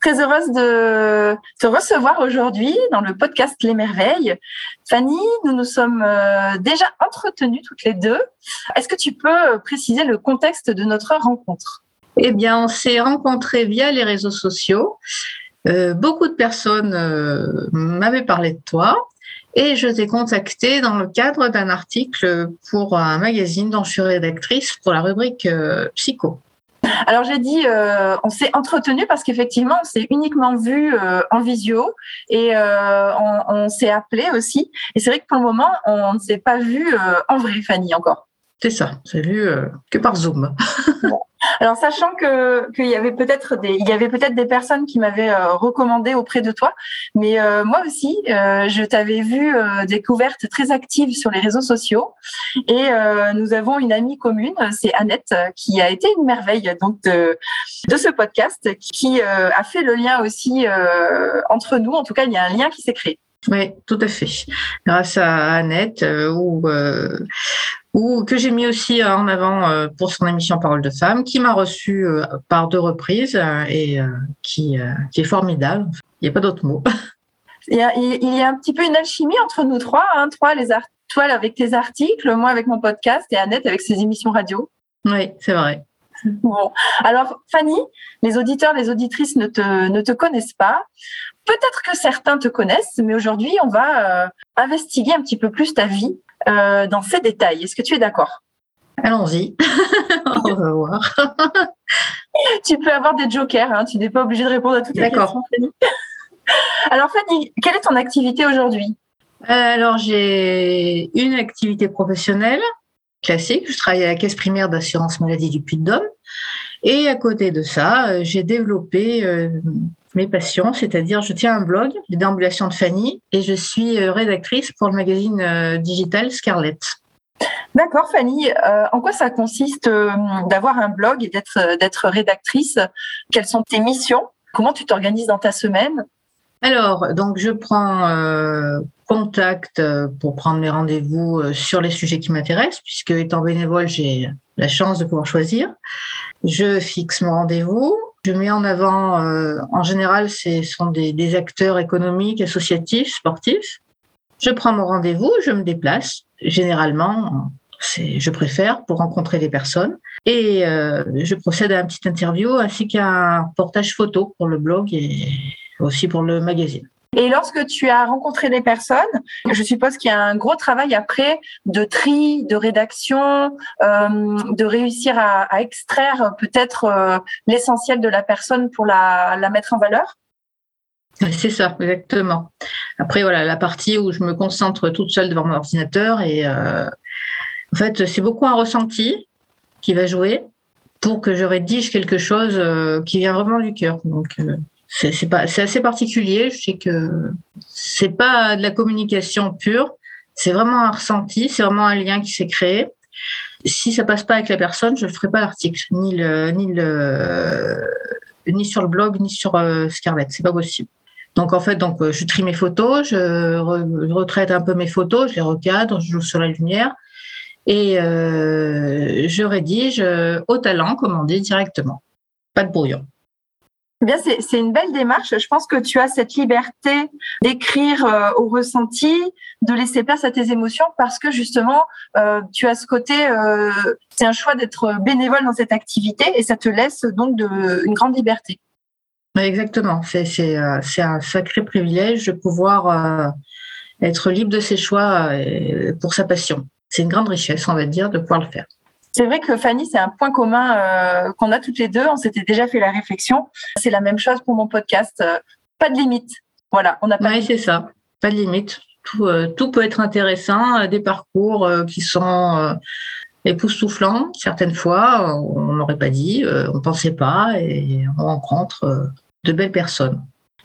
Très heureuse de te recevoir aujourd'hui dans le podcast Les Merveilles. Fanny, nous nous sommes euh, déjà entretenues toutes les deux. Est-ce que tu peux préciser le contexte de notre rencontre? Eh bien, on s'est rencontrés via les réseaux sociaux. Euh, beaucoup de personnes euh, m'avaient parlé de toi et je t'ai contacté dans le cadre d'un article pour un magazine dont je suis rédactrice pour la rubrique psycho. Alors j'ai dit, euh, on s'est entretenu parce qu'effectivement, on s'est uniquement vu euh, en visio et euh, on, s'est appelé aussi. Et c'est vrai que pour le moment, on ne s'est pas vu en vrai, Fanny, encore. C'est ça, c'est vu que par Zoom. Alors, sachant que qu'il y avait peut-être des, il y avait peut-être des personnes qui m'avaient euh, recommandé auprès de toi, mais euh, moi aussi, euh, je t'avais vu découverte très active sur les réseaux sociaux, et nous avons une amie commune, c'est Annette, qui a été une merveille donc de de ce podcast, qui a fait le lien aussi entre nous. En tout cas, il y a un lien qui s'est créé. Oui, tout à fait. Grâce à Annette, ou ou que j'ai mis aussi en avant euh, pour son émission Parole de femme, qui m'a reçu euh, par deux reprises euh, et qui, qui est formidable. Il n'y a pas d'autre mot. Il y, a, il y, a, un petit peu une alchimie entre nous trois, hein, trois les toi avec tes articles, moi avec mon podcast et Annette avec ses émissions radio. Oui, c'est vrai. Bon, alors Fanny, les auditeurs, les auditrices ne te, ne te connaissent pas. Peut-être que certains te connaissent, mais aujourd'hui, on va investiguer un petit peu plus ta vie euh, dans ces détails. Est-ce que tu es d'accord? Allons-y. On va voir. tu peux avoir des jokers, hein. tu n'es pas obligé de répondre à toutes les questions, Fanny. Alors Fanny, quelle est ton activité aujourd'hui? Alors j'ai une activité professionnelle classique. Je travaille à la caisse primaire d'assurance maladie du Puy-de-Dôme. Et à côté de ça, euh, j'ai développé euh, mes passions, c'est-à-dire je tiens un blog, Les déambulations de Fanny, et je suis euh, rédactrice pour le magazine digital Scarlett. D'accord, Fanny. en quoi ça consiste d'avoir un blog et d'être d'être rédactrice? Quelles sont tes missions? Comment tu t'organises dans ta semaine? Alors, donc je prends contact pour prendre mes rendez-vous sur les sujets qui m'intéressent, puisque étant bénévole, j'ai la chance de pouvoir choisir. Je fixe mon rendez-vous. Je mets en avant, euh, en général, ce sont des, acteurs économiques, associatifs, sportifs. Je prends mon rendez-vous, je me déplace. Généralement, je préfère pour rencontrer des personnes. Et euh, je procède à une petite interview ainsi qu'un reportage photo pour le blog et aussi pour le magazine. Et lorsque tu as rencontré des personnes, je suppose qu'il y a un gros travail après de tri, de rédaction, euh, de réussir à, extraire peut-être euh, l'essentiel de la personne pour la, mettre en valeur. C'est ça, exactement. Après, voilà, la partie où je me concentre toute seule devant mon ordinateur et euh, en fait, c'est beaucoup un ressenti qui va jouer pour que je rédige quelque chose qui vient vraiment du cœur. C'est pas c'est assez particulier. Je sais que c'est pas de la communication pure, c'est vraiment un ressenti, c'est vraiment un lien qui s'est créé. Si ça passe pas avec la personne, je ne ferai pas l'article, ni ni sur le blog, ni sur euh, Scarlett. C'est pas possible. Donc en fait, donc euh, je trie mes photos, je, retraite un peu mes photos, je les recadre, je joue sur la lumière et euh, je rédige au talent, comme on dit directement. Pas de brouillon. Eh bien, c'est une belle démarche. Je pense que tu as cette liberté d'écrire euh, au ressenti, de laisser place à tes émotions, parce que justement, euh, tu as ce côté. Euh, c'est un choix d'être bénévole dans cette activité, et ça te laisse donc de, une grande liberté. Exactement. C'est un sacré privilège de pouvoir être libre de ses choix pour sa passion. C'est une grande richesse, on va dire, de pouvoir le faire. C'est vrai que Fanny, c'est un point commun euh, qu'on a toutes les deux. On s'était déjà fait la réflexion. C'est la même chose pour mon podcast. Euh, pas de limite. Voilà, on n'a pas. Oui, c'est ça. Pas de limite. Tout, euh, tout peut être intéressant. Des parcours qui sont époustouflants. Certaines fois, on n'aurait pas dit, on pensait pas, et on rencontre de belles personnes.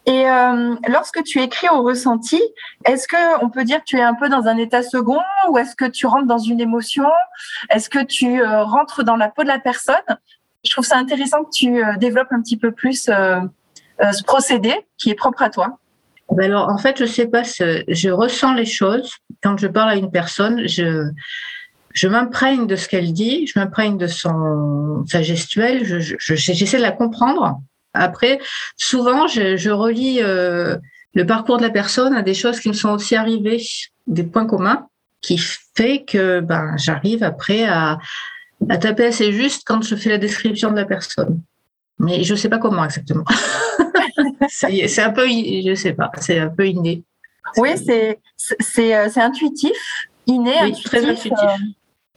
Et euh, lorsque tu écris au ressenti, est-ce que on peut dire que tu es un peu dans un état second ou est-ce que tu rentres dans une émotion? Est-ce que tu euh, rentres dans la peau de la personne? Je trouve ça intéressant que tu euh, développes un petit peu plus ce procédé qui est propre à toi. Ben alors, en fait, je sais pas, je ressens les choses. Quand je parle à une personne, je, je m'imprègne de ce qu'elle dit, je m'imprègne de son, sa gestuelle, j'essaie je, je, de la comprendre après, souvent, je, relis euh, le parcours de la personne à des choses qui me sont aussi arrivées, des points communs, qui fait que ben, j'arrive après à, taper assez juste quand je fais la description de la personne. Mais je ne sais pas comment exactement. c'est un peu, je sais pas, c'est un peu inné. Oui, c'est c'est euh, intuitif, inné, oui, Très intuitif. Euh,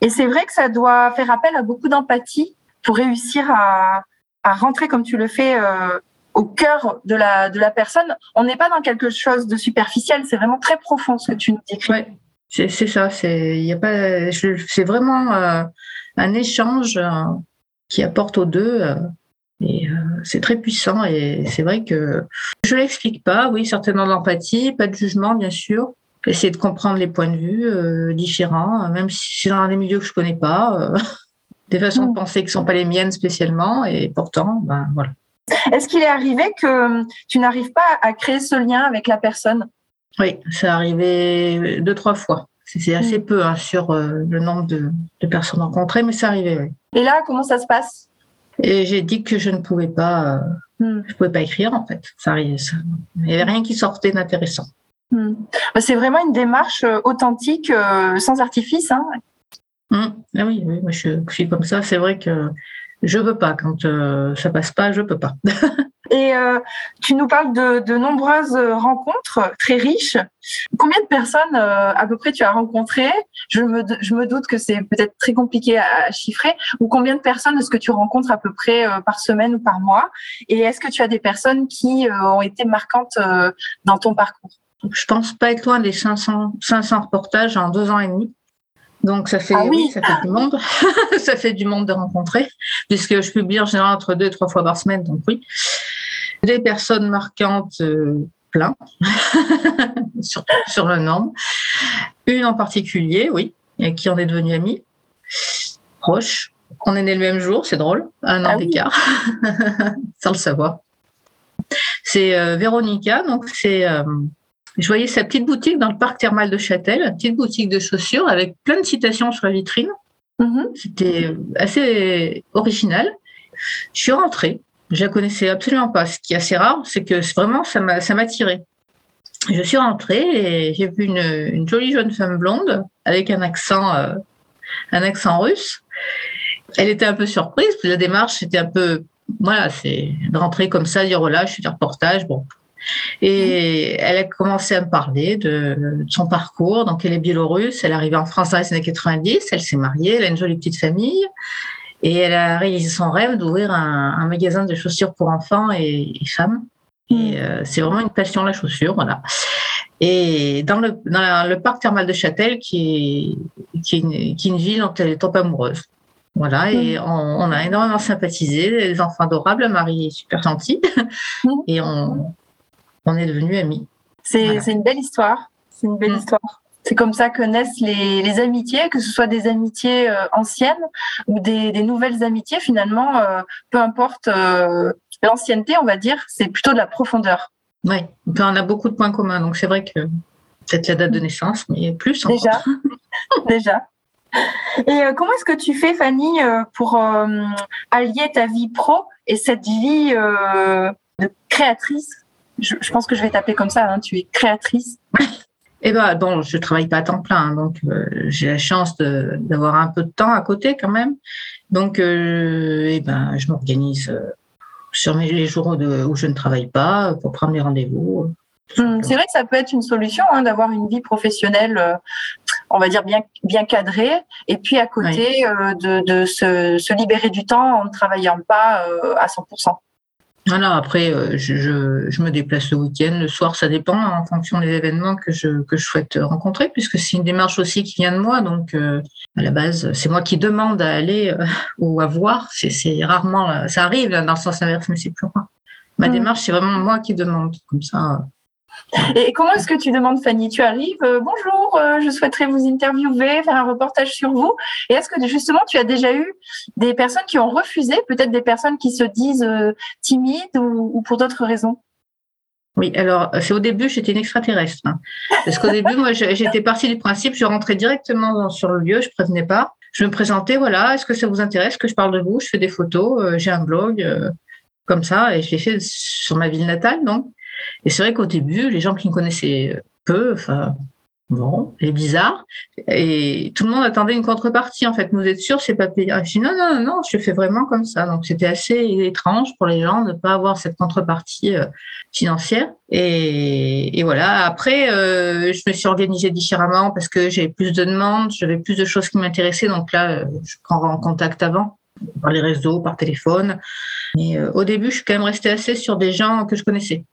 et c'est vrai que ça doit faire appel à beaucoup d'empathie pour réussir à, rentrer comme tu le fais euh, au cœur de la, de la personne. On n'est pas dans quelque chose de superficiel, c'est vraiment très profond ce que tu nous décris. Ouais, c'est, ça, c'est, vraiment euh, un échange euh, qui apporte aux deux. et c'est très puissant et c'est vrai que je l'explique pas, oui, certainement d'empathie, pas de jugement bien sûr, essayer de comprendre les points de vue différents, même si c'est dans des milieux que je connais pas. Des façons de mm. penser qui ne sont pas les miennes spécialement, et pourtant, ben voilà. Est-ce qu'il est arrivé que tu n'arrives pas à créer ce lien avec la personne? Oui, c'est arrivé deux, trois fois. C'est assez mm. peu hein, sur euh, le nombre de, personnes rencontrées, mais c'est arrivé, oui. Et là, comment ça se passe? Et j'ai dit que je ne pouvais pas, euh, mm. je pouvais pas écrire en fait. Ça arrivait, Il n'y avait rien qui sortait d'intéressant. Bah, c'est vraiment une démarche euh, authentique, sans artifice, hein, Mmh. Ah oui, oui, moi je, suis comme ça. C'est vrai que je veux pas quand euh, ça passe pas, je peux pas. Et euh, tu nous parles de, de, nombreuses rencontres très riches. Combien de personnes euh, à peu près tu as rencontrées? Je me, je me doute que c'est peut-être très compliqué à, chiffrer. Ou combien de personnes est-ce que tu rencontres à peu près euh, par semaine ou par mois? Et est-ce que tu as des personnes qui euh, ont été marquantes dans ton parcours? Je pense pas être loin des 500, 500 reportages en deux ans et demi. Donc ça fait, ah oui. ça fait du monde, ça fait du monde de rencontrer, puisque je publie en général entre deux et trois fois par semaine, donc oui. Des personnes marquantes, euh, plein, sur, sur, le nombre. Une en particulier, oui, et qui en est devenue amie, proche. On est né le même jour, c'est drôle, un an ah d'écart, sans le savoir. C'est euh, Véronica, donc c'est euh, je voyais sa petite boutique dans le parc thermal de Châtel, une petite boutique de chaussures avec plein de citations sur la vitrine. Mm-hmm. C'était assez original. Je suis rentrée. Je la connaissais absolument pas. Ce qui est assez rare, c'est que vraiment, ça m'a, ça tiré. Je suis rentrée et j'ai vu une, jolie jeune femme blonde avec un accent, euh, un accent russe. Elle était un peu surprise. La démarche était un peu, voilà, c'est de rentrer comme ça, dire voilà, je suis du reportage. Bon, et elle a commencé à me parler de, son parcours. Donc, elle est biélorusse, elle est arrivée en France dans les années 90, elle s'est mariée, elle a une jolie petite famille. Et elle a réalisé son rêve d'ouvrir un, magasin de chaussures pour enfants et, femmes. Et mm. euh, c'est vraiment une passion, la chaussure, voilà. Et dans le, dans le parc thermal de Châtel, qui est, qui est, une, qui est une ville dont elle est trop amoureuse. Voilà, et mm. on, on, a énormément sympathisé, les enfants adorables, Marie est super gentille, mm. et on, on est devenus amis. C'est une belle histoire. C'est une belle mm. histoire. C'est comme ça que naissent les, amitiés, que ce soit des amitiés euh, anciennes ou des, nouvelles amitiés. Finalement, euh, peu importe euh, l'ancienneté, on va dire, c'est plutôt de la profondeur. Oui, on a beaucoup de points communs. Donc c'est vrai que peut-être la date de naissance, mais plus encore. Déjà, déjà. Et comment est-ce que tu fais, Fanny, pour allier ta vie pro et cette vie de créatrice? Je, pense que je vais t'appeler comme ça, hein, tu es créatrice. Eh ben bon, je travaille pas à temps plein, donc euh, j'ai la chance d'avoir un peu de temps à côté quand même. Donc, euh, eh ben, je m'organise euh, sur mes, les jours où je ne travaille pas pour prendre mes rendez-vous. Hum, c'est vrai que ça peut être une solution hein, d'avoir une vie professionnelle, on va dire bien bien cadrée, et puis à côté de, de se, se, libérer du temps en ne travaillant pas à 100%. Voilà, après, euh, je, je, me déplace le week-end, le soir, ça dépend en fonction des événements que je, que je souhaite rencontrer, puisque c'est une démarche aussi qui vient de moi. Donc, euh, à la base, c'est moi qui demande à aller euh, ou à voir. C'est rarement, ça arrive dans le sens inverse, mais c'est plus rare. Ma démarche, c'est vraiment moi qui demande. Comme ça. Et comment est-ce que tu demandes, Fanny? Tu arrives, bonjour, je souhaiterais vous interviewer, faire un reportage sur vous. Et est-ce que justement, tu as déjà eu des personnes qui ont refusé, peut-être des personnes qui se disent timides ou pour d'autres raisons? Oui, alors c'est au début, j'étais une extraterrestre. Hein. Parce qu'au début, moi, j'étais partie du principe, je rentrais directement sur le lieu, je prévenais pas. Je me présentais, voilà, est-ce que ça vous intéresse que je parle de vous? Je fais des photos, euh, j'ai un blog, euh, comme ça, et je l'ai fait sur ma ville natale, donc. Et c'est vrai qu'au début, les gens qui me connaissaient peu, enfin, Bon, c'est bizarre. Et tout le monde attendait une contrepartie, en fait. Vous êtes sûr, c'est pas payé Je dis non, non, non, je fais vraiment comme ça. Donc, c'était assez étrange pour les gens de ne pas avoir cette contrepartie euh, financière. Et, voilà. Après, euh, je me suis organisée différemment parce que j'avais plus de demandes, j'avais plus de choses qui m'intéressaient. Donc là, euh, je prends en contact avant, par les réseaux, par téléphone. Mais au début, je suis quand même restée assez sur des gens que je connaissais.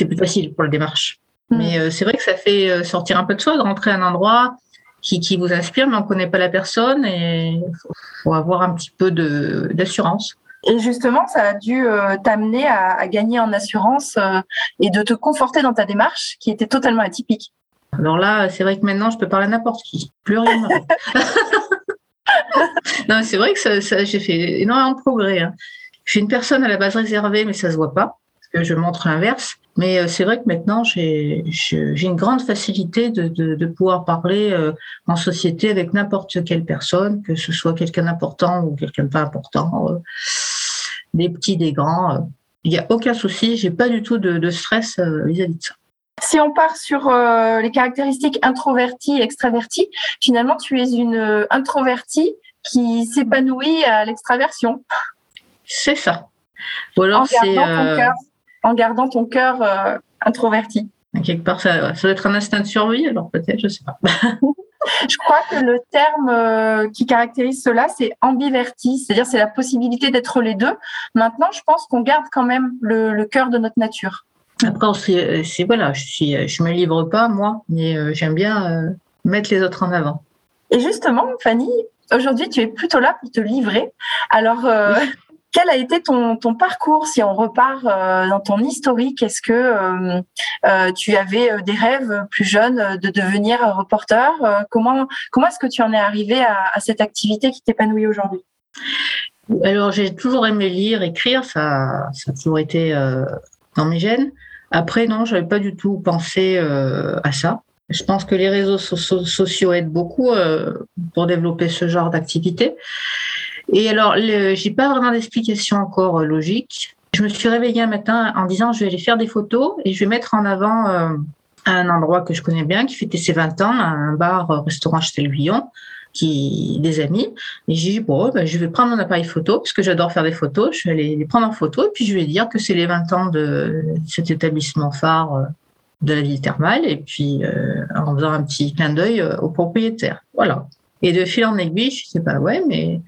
C'est plus facile pour la démarche. Mm. Mais euh, c'est vrai que ça fait euh, sortir un peu de soi, de rentrer à un endroit qui, qui vous inspire, mais on ne connaît pas la personne et il faut, avoir un petit peu d'assurance. Et justement, ça a dû euh, t'amener à, à, gagner en assurance et de te conforter dans ta démarche qui était totalement atypique. Alors là, c'est vrai que maintenant, je peux parler à n'importe qui. Plus rien. non, c'est vrai que ça, ça, j'ai fait énormément de progrès. Hein. Je suis une personne à la base réservée, mais ça ne se voit pas je montre l'inverse. Mais euh, c'est vrai que maintenant, j'ai une grande facilité de, de, pouvoir parler euh, en société avec n'importe quelle personne, que ce soit quelqu'un d'important ou quelqu'un de pas important, euh, des petits, des grands. Il n'y a aucun souci, j'ai pas du tout de, stress vis-à-vis de ça. Si on part sur les caractéristiques introverties et extraverties, finalement, tu es une introvertie qui s'épanouit à l'extraversion. C'est ça. Ou alors c'est en gardant ton cœur euh, introverti. Quelque part, ça, doit être un instinct de survie, alors peut-être, je ne sais pas. je crois que le terme euh, qui caractérise cela, c'est ambiverti, c'est-à-dire c'est la possibilité d'être les deux. Maintenant, je pense qu'on garde quand même le, cœur de notre nature. Après, c'est voilà, je ne je me livre pas moi, mais euh, j'aime bien mettre les autres en avant. Et justement, Fanny, aujourd'hui, tu es plutôt là pour te livrer. Alors, quel a été ton, parcours si on repart euh, dans ton historique? Est-ce que euh, euh, tu avais des rêves plus jeunes de devenir reporter? Comment, comment est-ce que tu en es arrivé à, cette activité qui t'épanouit aujourd'hui? Alors j'ai toujours aimé lire, écrire, ça, ça a toujours été dans mes gènes. Après non, j'avais pas du tout pensé à ça. Je pense que les réseaux sociaux aident beaucoup pour développer ce genre d'activité. Et alors, j'ai pas vraiment d'explication encore euh, logique. Je me suis réveillée un matin en disant je vais aller faire des photos et je vais mettre en avant euh, un endroit que je connais bien qui fêtait ses 20 ans, un bar euh, restaurant Châtel-Guyon qui des amis. Et j'ai dit bon ben, je vais prendre mon appareil photo parce que j'adore faire des photos. Je vais aller les prendre en photo et puis je vais dire que c'est les 20 ans de cet établissement phare de la ville thermale. Et puis en faisant un petit clin d'œil au propriétaire. Voilà. Et de fil en aiguille je sais pas ouais mais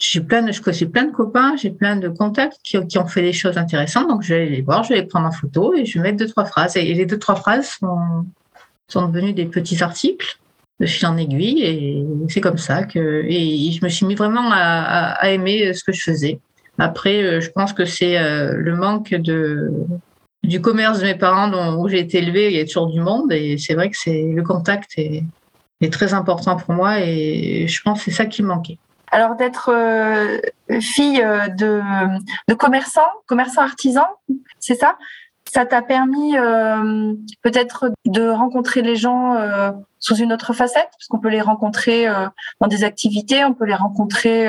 j'ai plein de, je connais plein de copains, j'ai plein de contacts qui, ont fait des choses intéressantes. Donc, je vais les voir, je vais les prendre en photo et je vais mettre deux, trois phrases. Et les deux, trois phrases sont, sont devenues des petits articles de fil en aiguille. Et c'est comme ça que, et je me suis mis vraiment à, aimer ce que je faisais. Après, euh, je pense que c'est euh, le manque de, du commerce de mes parents dont, où j'ai été élevée. Il y a toujours du monde et c'est vrai que c'est le contact est, est très important pour moi et je pense que c'est ça qui manquait. Alors d'être euh, fille euh, de, de commerçant, commerçant artisan, c'est ça? Ça t'a permis euh, peut-être de rencontrer les gens sous une autre facette, parce qu'on peut les rencontrer dans des activités, on peut les rencontrer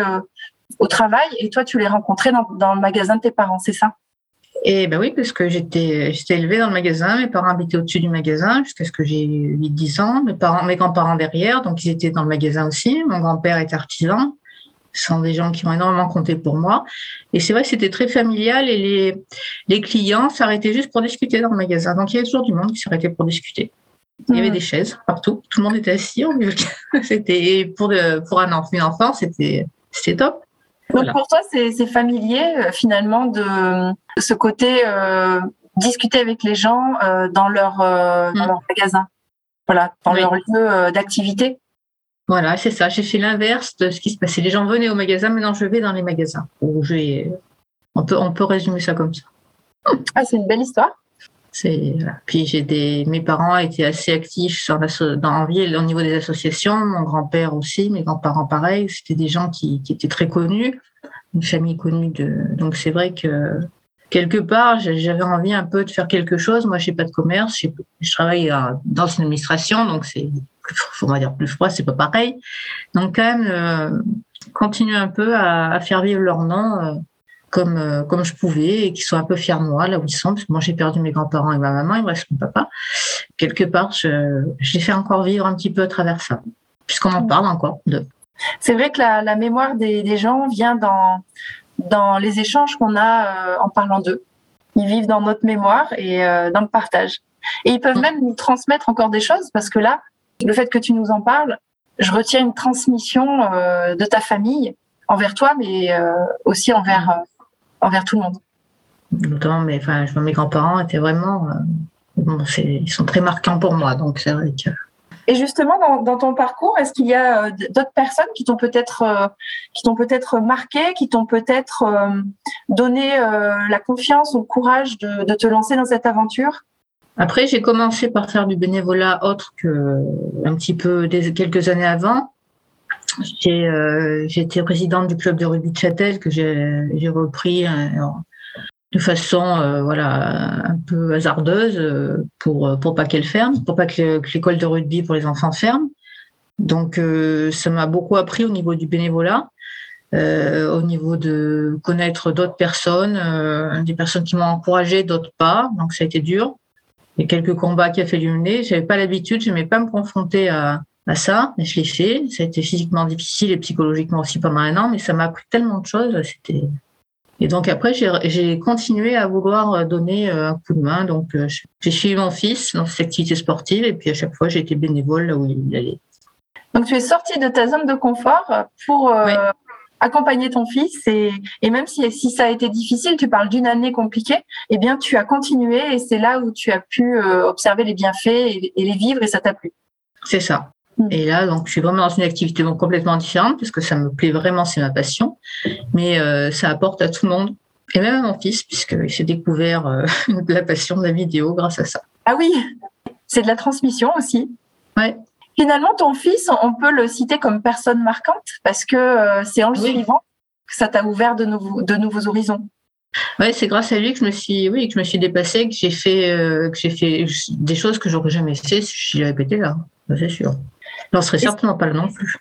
au travail, et toi tu les rencontrais dans, le magasin de tes parents, c'est ça? Et ben oui, parce que j'étais j'étais élevée dans le magasin, mes parents habitaient au-dessus du magasin jusqu'à ce que j'ai 8-10 ans, mes parents mes grands-parents derrière, donc ils étaient dans le magasin aussi, mon grand-père était artisan, ce sont des gens qui ont énormément compté pour moi. Et c'est vrai que c'était très familial et les, les clients s'arrêtaient juste pour discuter dans le magasin. Donc il y avait toujours du monde qui s'arrêtait pour discuter. Il y avait des chaises partout, tout le monde était assis. C'était pour, pour un enfant, une enfant, c'était top. Donc pour toi, c'est familier euh, finalement de ce côté euh, discuter avec les gens euh, dans, leur, dans mm. leur magasin, voilà, dans leur lieu d'activité. Voilà, c'est ça. J'ai fait l'inverse de ce qui se passait. Les gens venaient au magasin, maintenant je vais dans les magasins. je on, peut, on peut résumer ça comme ça. Ah, c'est une belle histoire. C'est puis j'ai des mes parents étaient assez actifs dans la dans ville au niveau des associations, mon grand-père aussi, mes grands-parents pareil, c'était des gens qui, qui, étaient très connus, une famille connue de donc c'est vrai que quelque part j'avais envie un peu de faire quelque chose. Moi, j'ai pas de commerce, je travaille dans une administration, donc c'est on va dire plus froid, c'est pas pareil. Donc quand même euh, continuer un peu à, à, faire vivre leur nom. Euh, comme, euh, comme je pouvais et qu'ils soient un peu fiers de moi là où ils sont. Parce que moi, j'ai perdu mes grands-parents et ma maman, il me reste mon papa. Quelque part, je, je les fais encore vivre un petit peu à travers ça, puisqu'on en parle encore de. C'est vrai que la, la mémoire des, des, gens vient dans, dans les échanges qu'on a euh, en parlant d'eux. Ils vivent dans notre mémoire et dans le partage. Et ils peuvent mm. même nous transmettre encore des choses parce que là, le fait que tu nous en parles, je retiens une transmission euh, de ta famille envers toi, mais euh, aussi envers envers tout le monde. Notamment, mais enfin, mes grands-parents étaient vraiment, euh, bon, ils sont très marquants pour moi, donc c'est vrai que. Et justement, dans, dans ton parcours, est-ce qu'il y a euh, d'autres personnes qui t'ont peut-être, euh, qui t'ont peut-être marqué, qui t'ont peut-être euh, donné euh, la confiance ou le courage de, de, te lancer dans cette aventure? Après, j'ai commencé par faire du bénévolat autre que un petit peu des, quelques années avant. J'ai euh, été présidente du club de rugby de Châtel que j'ai repris euh, de façon euh, voilà un peu hasardeuse euh, pour pour pas qu'elle ferme, pour pas que, l'école de rugby pour les enfants ferme. Donc euh, ça m'a beaucoup appris au niveau du bénévolat. Euh, au niveau de connaître d'autres personnes, euh, des personnes qui m'ont encouragé, d'autres pas. Donc ça a été dur. Quelques combats qui a fait mener. J'avais pas l'habitude, je n'aimais pas me confronter à, à ça, mais je l'ai fait. Ça a été physiquement difficile et psychologiquement aussi pendant un an, mais ça m'a appris tellement de choses. C'était et donc après, j'ai continué à vouloir donner euh, un coup de main. Donc euh, j'ai suivi mon fils dans cette activité sportive et puis à chaque fois, j'ai été bénévole là où il allait. Donc tu es sortie de ta zone de confort pour euh, oui. Accompagner ton fils et, et même si, si, ça a été difficile, tu parles d'une année compliquée, eh bien tu as continué et c'est là où tu as pu observer les bienfaits et, et les vivre et ça t'a plu. C'est ça. Mm. Et là, donc, je suis vraiment dans une activité donc, complètement différente parce que ça me plaît vraiment, c'est ma passion. Mais euh, ça apporte à tout le monde et même à mon fils puisqu'il s'est découvert euh, la passion de la vidéo grâce à ça. Ah oui, c'est de la transmission aussi. Ouais. Finalement, ton fils, on peut le citer comme personne marquante parce que euh, c'est en le oui. suivant que ça t'a ouvert de nouveaux, de nouveaux horizons. Ouais, c'est grâce à lui que je me suis, oui, que je me suis dépassée, que j'ai fait, euh, que j'ai fait des choses que j'aurais jamais fait si j'y avais été là. C'est sûr. J'en serais certainement pas là non plus.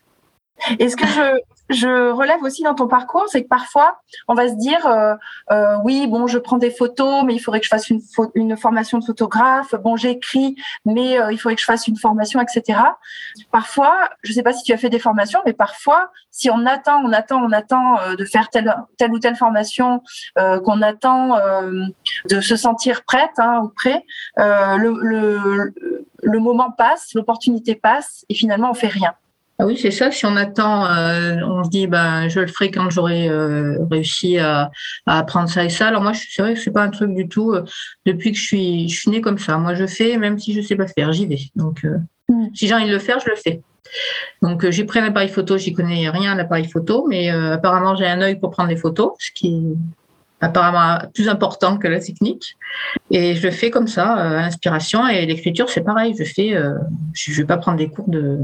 Et ce que je, je relève aussi dans ton parcours, c'est que parfois, on va se dire, euh, euh, oui, bon, je prends des photos, mais il faudrait que je fasse une, formation de photographe. Bon, j'écris, mais euh, il faudrait que je fasse une formation, etc. Parfois, je ne sais pas si tu as fait des formations, mais parfois, si on attend, on attend, on attend de faire telle, ou telle formation, qu'on attend de se sentir prête hein, ou prêt, le, le, le moment passe, l'opportunité passe, et finalement, on fait rien. Ah oui, c'est ça. Si on attend, euh, on se dit, ben, je le ferai quand j'aurai euh, réussi à, à, apprendre ça et ça. Alors moi, c'est vrai que c'est pas un truc du tout. Euh, depuis que je suis, je suis née comme ça. Moi, je fais, même si je sais pas faire, j'y vais. Donc, mmh. si j'ai envie de le faire, je le fais. Donc, j'ai pris un appareil photo. J'y connais rien à l'appareil photo, mais apparemment, j'ai un œil pour prendre des photos, ce qui est apparemment plus important que la technique. Et je le fais comme ça, à l'inspiration. Et l'écriture, c'est pareil. Je fais, je vais pas prendre des cours de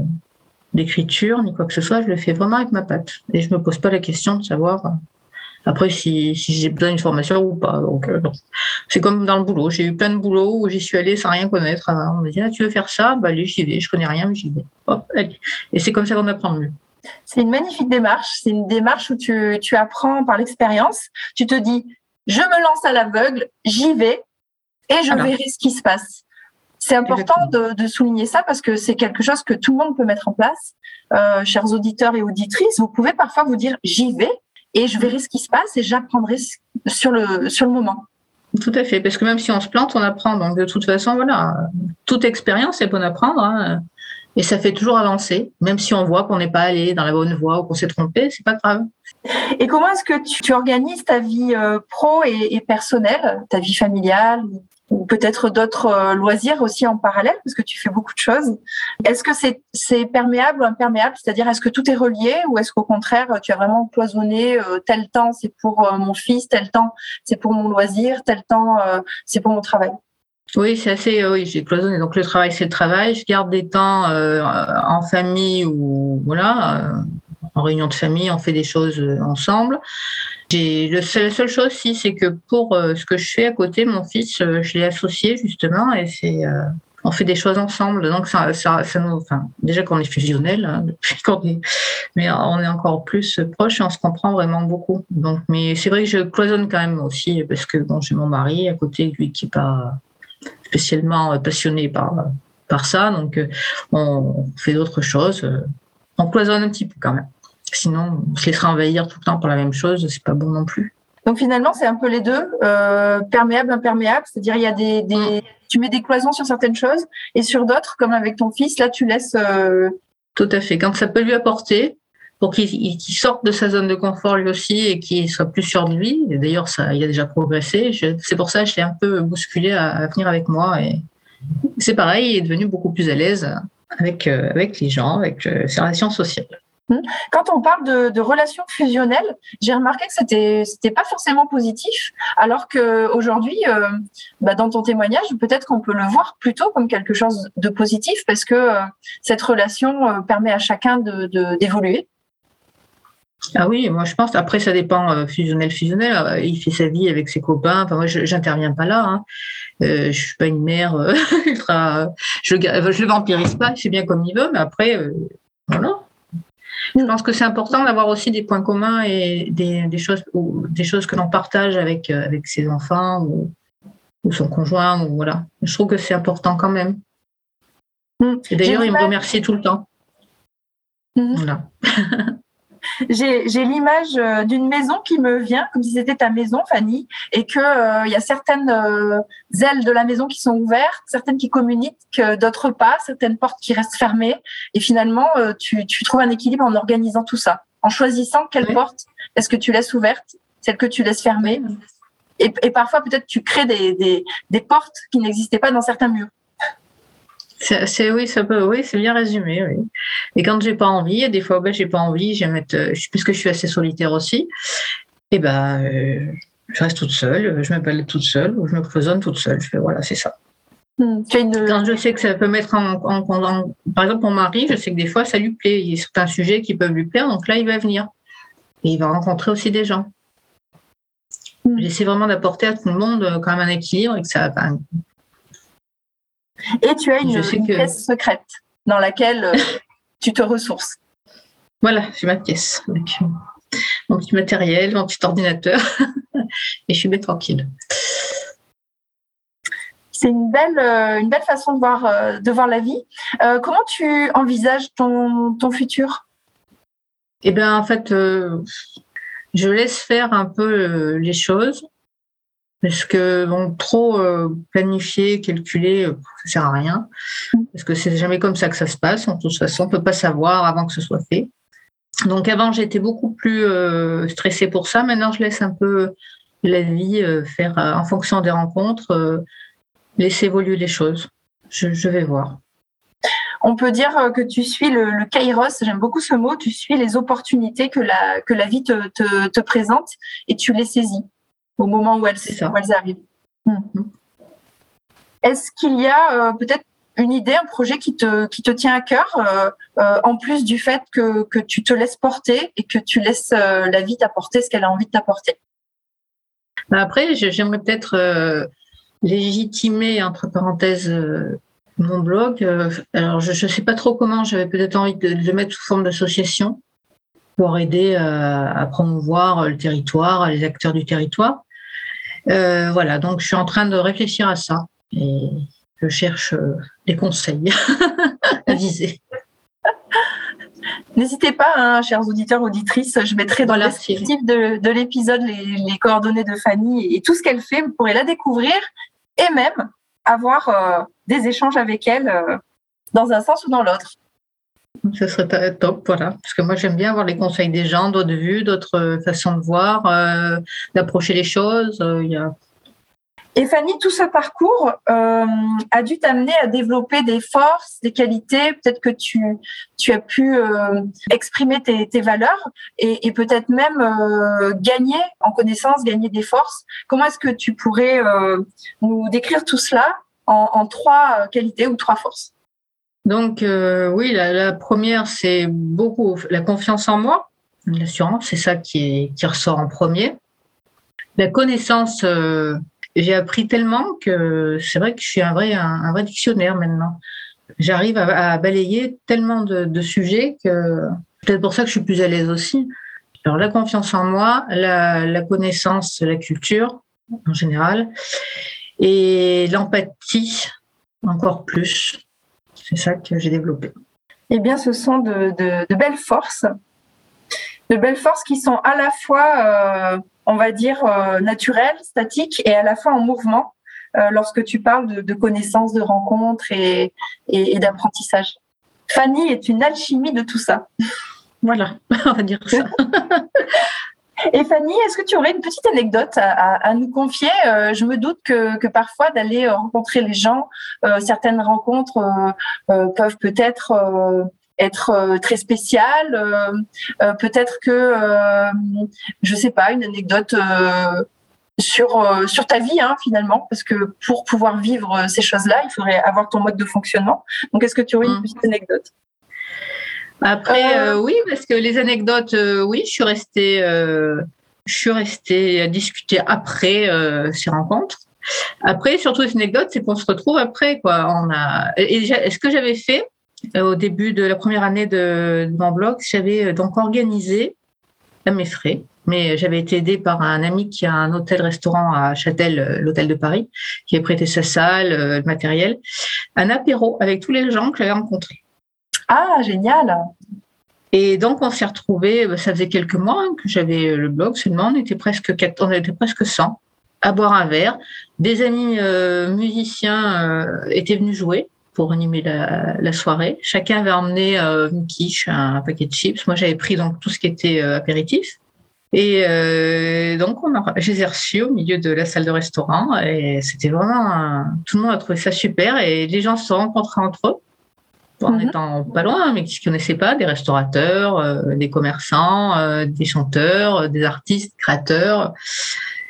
d'écriture ni quoi que ce soit, je le fais vraiment avec ma patte. Et je me pose pas la question de savoir euh, après si, si j'ai besoin d'une formation ou pas. Donc euh, c'est comme dans le boulot. J'ai eu plein de boulots où j'y suis allée sans rien connaître. On me dit ah, tu veux faire ça? Bah allez, j'y vais. Je connais rien, mais j'y vais. Hop, allez. Et c'est comme ça qu'on apprend mieux. C'est une magnifique démarche. C'est une démarche où tu, tu apprends par l'expérience. Tu te dis, je me lance à l'aveugle, j'y vais et je verrai ce qui se passe. C'est important de, de, souligner ça parce que c'est quelque chose que tout le monde peut mettre en place. Euh, chers auditeurs et auditrices, vous pouvez parfois vous dire j'y vais et je verrai ce qui se passe et j'apprendrai sur le, sur le moment. Tout à fait, parce que même si on se plante, on apprend. Donc de toute façon, voilà, toute expérience est bonne à prendre. Hein, et ça fait toujours avancer, même si on voit qu'on n'est pas allé dans la bonne voie ou qu'on s'est trompé, c'est pas grave. Et comment est-ce que tu, tu, organises ta vie euh, pro et, et personnelle, ta vie familiale ou peut-être d'autres euh, loisirs aussi en parallèle parce que tu fais beaucoup de choses. Est-ce que c'est c'est perméable ou imperméable? C'est-à-dire est-ce que tout est relié ou est-ce qu'au contraire tu as vraiment cloisonné euh, tel temps c'est pour euh, mon fils, tel temps c'est pour mon loisir, tel temps c'est pour mon travail? Oui, c'est assez. Oui, j'ai cloisonné. Donc le travail, c'est le travail. Je garde des temps en famille ou voilà, en réunion de famille, on fait des choses ensemble. La seule chose, si, c'est que pour euh, ce que je fais à côté, mon fils, euh, je l'ai associé justement, et c'est euh, on fait des choses ensemble. Donc ça, ça, ça nous, enfin, déjà qu'on est fusionnel, hein, depuis mais on est encore plus proche et on se comprend vraiment beaucoup. Donc, mais c'est vrai que je cloisonne quand même aussi parce que bon, j'ai mon mari à côté, lui qui n'est pas spécialement passionné par par ça, donc on fait d'autres choses. On cloisonne un petit peu quand même. Sinon, on se laissera envahir tout le temps par la même chose, c'est pas bon non plus. Donc finalement, c'est un peu les deux, euh, perméable, imperméable. C'est-à-dire, il y a des, des, tu mets des cloisons sur certaines choses et sur d'autres, comme avec ton fils, là, tu laisses. Euh... Tout à fait. Quand ça peut lui apporter, pour qu'il sorte de sa zone de confort lui aussi et qu'il soit plus sûr de lui. D'ailleurs, ça, il a déjà progressé. C'est pour ça que je l'ai un peu bousculé à, à, venir avec moi. Et c'est pareil, il est devenu beaucoup plus à l'aise avec, euh, avec les gens, avec euh, ses relations sociales. Hmm. Quand on parle de, relations fusionnelles, j'ai remarqué que c'était c'était pas forcément positif, alors que aujourd'hui, euh, bah dans ton témoignage, peut-être qu'on peut le voir plutôt comme quelque chose de positif parce que euh, cette relation euh, permet à chacun d'évoluer. Ah oui, moi je pense. Après, ça dépend fusionnel, fusionnel. Il fait sa vie avec ses copains. Enfin, moi, j'interviens pas là. Hein. Euh, je suis pas une mère ultra. Je, je le vampirise pas. Il fait bien comme il veut, mais après, voilà je pense que c'est important d'avoir aussi des points communs et des, des choses, ou des choses que l'on partage avec, euh, avec ses enfants ou, ou, son conjoint. Ou voilà. Je trouve que c'est important quand même. Mmh. Et d'ailleurs, il me remercie tout le temps. Mmh. Voilà. j'ai l'image euh, d'une maison qui me vient, comme si c'était ta maison, Fanny, et euh, il y a certaines euh, ailes de la maison qui sont ouvertes, certaines qui communiquent, d'autres pas, certaines portes qui restent fermées. Et finalement, tu, tu, trouves un équilibre en organisant tout ça, en choisissant quelle oui. porte est-ce que tu laisses ouverte, celle que tu laisses fermée. Et, et parfois, peut-être, tu crées des, des, des portes qui n'existaient pas dans certains murs. C'est oui, ça peut, oui, c'est bien résumé. Oui. Et quand j'ai pas envie, des fois, ben, j'ai pas envie, j'aime être, puisque je suis assez solitaire aussi, et ben, euh, je reste toute seule, je m'appelle toute seule, ou je me cloisonne toute seule. Je fais voilà, c'est ça. Mmh, une... Quand je sais que ça peut mettre en, en, en, par exemple, mon mari, je sais que des fois, ça lui plaît. Il y a certains sujets qui peuvent lui plaire, donc là, il va venir. Et il va rencontrer aussi des gens. Mmh. J'essaie vraiment d'apporter à tout le monde euh, quand même un équilibre et que ça, ben, et tu as une, une que... pièce secrète dans laquelle euh, tu te ressources. Voilà, j'ai ma pièce avec mon petit matériel, mon petit ordinateur, et je suis bien tranquille. C'est une belle, euh, une belle façon de voir, euh, de voir la vie. Euh, comment tu envisages ton, ton futur? Eh bien, en fait, euh, je laisse faire un peu les choses. Parce que bon, trop euh, planifier, calculer, euh, ça sert à rien. Parce que c'est jamais comme ça que ça se passe. En toute façon, on peut pas savoir avant que ce soit fait. Donc avant, j'étais beaucoup plus euh, stressée pour ça. Maintenant, je laisse un peu la vie euh, faire en fonction des rencontres, euh, laisser évoluer les choses. Je, vais voir. On peut dire que tu suis le, kairos, j'aime beaucoup ce mot, tu suis les opportunités que la, vie te, te, te présente et tu les saisis au moment où elles, où elles arrivent. Mmh. Est-ce qu'il y a euh, peut-être une idée, un projet qui te, qui te tient à cœur, euh, euh, en plus du fait que, que tu te laisses porter et que tu laisses la vie t'apporter ce qu'elle a envie de t'apporter? Après, j'aimerais peut-être légitimer, entre parenthèses, mon blog. alors, je ne sais pas trop comment, j'avais peut-être envie de, de, le mettre sous forme d'association pour aider à promouvoir le territoire, les acteurs du territoire. Euh, voilà, donc je suis en train de réfléchir à ça et je cherche des conseils à viser. N'hésitez pas, hein, chers auditeurs, auditrices, je mettrai dans voilà, le descriptif de, de l'épisode les, les, coordonnées de Fanny et tout ce qu'elle fait. Vous pourrez la découvrir et même avoir euh, des échanges avec elle euh, dans un sens ou dans l'autre. Ce serait top, voilà. Parce que moi, j'aime bien avoir les conseils des gens, d'autres vues, d'autres façons de voir, euh, d'approcher les choses. Euh, y a... Et Fanny, tout ce parcours euh, a dû t'amener à développer des forces, des qualités. Peut-être que tu, tu as pu euh, exprimer tes, valeurs et, peut-être même euh, gagner en connaissance, gagner des forces. Comment est-ce que tu pourrais euh, nous décrire tout cela en, trois qualités ou trois forces? Donc oui, la, la première, c'est beaucoup la confiance en moi, l'assurance, c'est ça qui, est, qui ressort en premier. La connaissance j'ai appris tellement que c'est vrai que je suis un vrai, un, vrai dictionnaire maintenant. J'arrive à, à, balayer tellement de, de sujets que peut-être pour ça que je suis plus à l'aise aussi. Alors la confiance en moi, la, la connaissance, la culture en général, et l'empathie encore plus. C'est ça que j'ai développé. Eh bien, ce sont de, de, de, belles forces, de belles forces qui sont à la fois euh, on va dire, euh, naturel, statique et à la fois en mouvement euh, lorsque tu parles de, de connaissances, de rencontres et, et, et d'apprentissage. Fanny est une alchimie de tout ça. Voilà, on va dire ça. Et Fanny, est-ce que tu aurais une petite anecdote à, à, à nous confier? Euh, Je me doute que, que parfois d'aller rencontrer les gens, euh, certaines rencontres euh, peuvent peut-être être euh, très spécial. Euh, euh, peut-être que, je sais pas, une anecdote sur sur ta vie hein, finalement, parce que pour pouvoir vivre ces choses-là, il faudrait avoir ton mode de fonctionnement. Donc, est-ce que tu aurais une petite anecdote? Après, euh, oui, parce que les anecdotes, euh, oui, je suis restée, euh, je suis restée à discuter après ces rencontres. Après, surtout les anecdotes, c'est qu'on se retrouve après, quoi. On a, et, et ce que j'avais fait, au début de la première année de, de mon blog, j'avais donc organisé à mes frais, mais j'avais été aidée par un ami qui a un hôtel-restaurant à Châtel, l'hôtel de Paris, qui avait prêté sa salle, le matériel, un apéro avec tous les gens que j'avais rencontrés. Ah, génial et donc, on s'est retrouvés, ça faisait quelques mois hein, que j'avais le blog seulement, on était presque, on était presque 100 à boire un verre. Des amis euh, musiciens euh, étaient venus jouer pour animer la, soirée. Chacun avait emmené euh, une quiche, un, paquet de chips. Moi, j'avais pris donc tout ce qui était euh, apéritif. Et euh, donc, on a, je les ai reçus au milieu de la salle de restaurant et c'était vraiment, un, tout le monde a trouvé ça super et les gens se sont rencontrés entre eux en mm -hmm. étant pas loin, mais qui ne connaissaient pas, des restaurateurs, euh, des commerçants, euh, des chanteurs, des artistes, créateurs.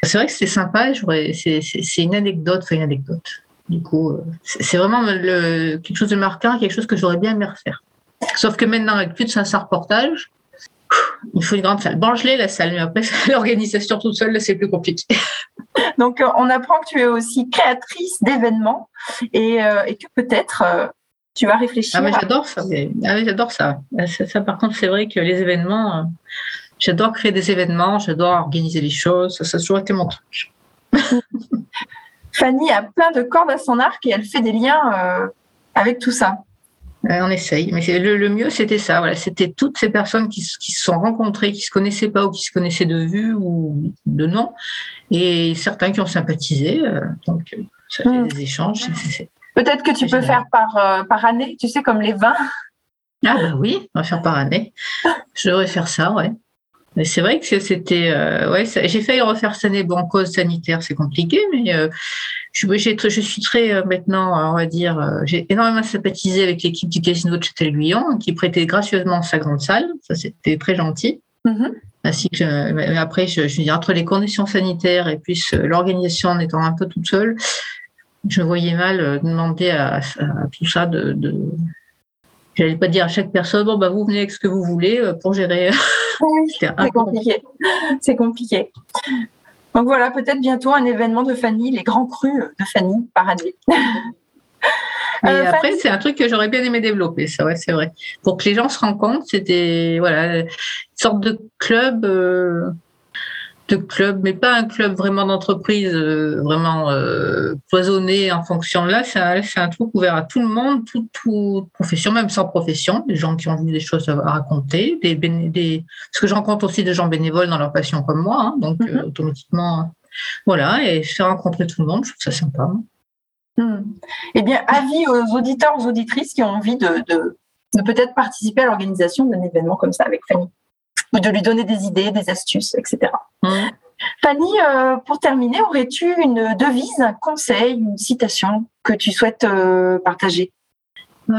C'est vrai que c'était sympa, c'est une anecdote, enfin une anecdote. Du coup, euh, c'est vraiment le, quelque chose de marquant, quelque chose que j'aurais bien aimé refaire. Sauf que maintenant, avec plus de 500 reportages, il faut une grande salle. Bon, je l'ai la salle, mais après, l'organisation toute seule, c'est plus compliqué. Donc, on apprend que tu es aussi créatrice d'événements et, euh, et, que peut-être euh, tu vas réfléchir. Ah, mais j'adore ça. Ah, oui, j'adore ça. ça. ça. Par contre, c'est vrai que les événements, euh, j'adore créer des événements, j'adore organiser les choses. Ça, ça a toujours été mon truc. Fanny a plein de cordes à son arc et elle fait des liens euh, avec tout ça. Euh, on essaye, mais le, le, mieux c'était ça. Voilà, c'était toutes ces personnes qui, qui, se sont rencontrées, qui se connaissaient pas ou qui se connaissaient de vue ou de nom, et certains qui ont sympathisé. Donc ça fait mmh. des échanges. Peut-être que tu peux génial. faire par euh, par année, tu sais comme les vins. Ah bah oui, on va faire par année. Je devrais faire ça, ouais. Mais c'est vrai que c'était, euh, ouais, j'ai failli refaire cette année. Bon, cause sanitaire, c'est compliqué, mais euh, je, je, suis très euh, maintenant, on va dire, j'ai énormément sympathisé avec l'équipe du casino de Châtel-Guyon, qui prêtait gracieusement sa grande salle. Ça, c'était très gentil. Mm -hmm. Ainsi que mais après, je, je veux dire, entre les conditions sanitaires et puis l'organisation en étant un peu toute seule, je voyais mal demander à, à, à tout ça de, de j'allais pas dire à chaque personne bon bah vous venez avec ce que vous voulez pour gérer. C'est compliqué. C'est compliqué. Donc voilà peut-être bientôt un événement de Fanny les grands crus de Fanny par année. Et euh, après, c'est un truc que j'aurais bien aimé développer, ça, ouais, c'est vrai. Pour que les gens se rencontrent, c'était voilà, une sorte de club euh, de club, mais pas un club vraiment d'entreprise, euh, vraiment euh, cloisonné en fonction de là. C'est un, un, truc ouvert à tout le monde, toute tout profession, même sans profession, des gens qui ont vu des choses à, raconter, des, des, parce que je rencontre aussi des gens bénévoles dans leur passion comme moi, hein, donc mm -hmm. euh, automatiquement, voilà, et faire rencontrer tout le monde, je trouve ça sympa. Mmh. Eh bien, avis aux auditeurs, aux auditrices qui ont envie de, de, de peut-être participer à l'organisation d'un événement comme ça avec Fanny ou de lui donner des idées, des astuces, etc. Mmh. Fanny, euh, pour terminer, aurais-tu une devise, un conseil, une citation que tu souhaites euh, partager?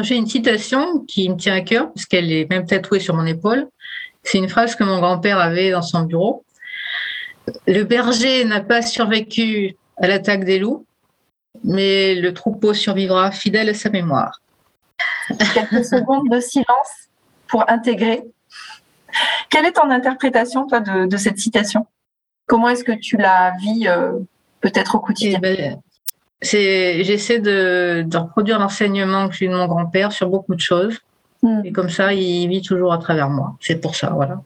J'ai une citation qui me tient à cœur, puisqu'elle est même tatouée sur mon épaule. C'est une phrase que mon grand-père avait dans son bureau. Le berger n'a pas survécu à l'attaque des loups, mais le troupeau survivra fidèle à sa mémoire. Quelques secondes de silence pour intégrer. Quelle est ton interprétation, toi, de, cette citation? Comment est-ce que tu la vis euh, peut-être au quotidien? Eh ben, J'essaie de, reproduire l'enseignement que j'ai eu de mon grand-père sur beaucoup de choses. Hmm. Et comme ça, il vit toujours à travers moi. C'est pour ça, voilà.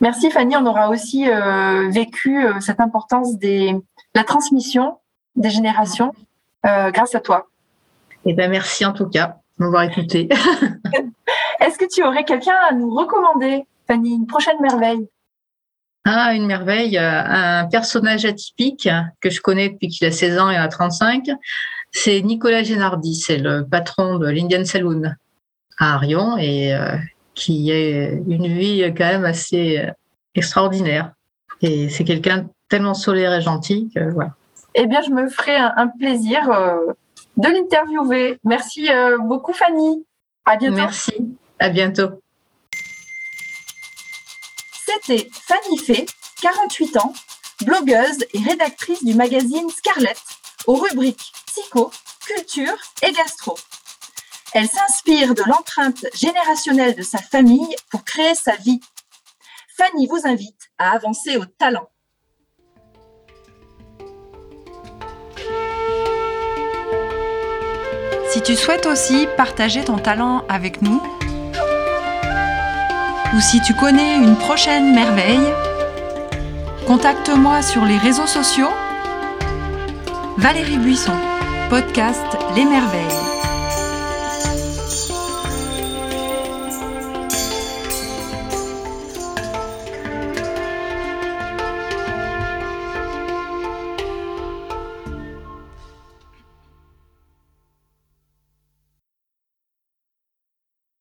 Merci Fanny. On aura aussi euh, vécu euh, cette importance de la transmission des générations grâce à toi. Eh ben, merci en tout cas de m'avoir écouté. Est-ce que tu aurais quelqu'un à nous recommander, Fanny, une prochaine merveille ah, une merveille, euh, un personnage atypique que je connais depuis qu'il a 16 ans et a 35, c'est Nicolas Génardi, c'est le patron de l'Indian Saloon à Arion et euh, qui a une vie quand même assez euh, extraordinaire. Et c'est quelqu'un tellement solaire et gentil que voilà. Eh bien, je me ferai un, plaisir de l'interviewer. Merci beaucoup, Fanny. À bientôt. Merci. À bientôt. C'était Fanny Fay, 48 ans, blogueuse et rédactrice du magazine Scarlett, aux rubriques psycho, culture et gastro. Elle s'inspire de l'empreinte générationnelle de sa famille pour créer sa vie. Fanny vous invite à avancer au talent. Si tu souhaites aussi partager ton talent avec nous, ou si tu connais une prochaine merveille, contacte-moi sur les réseaux sociaux. Valérie Buisson, podcast Les Merveilles.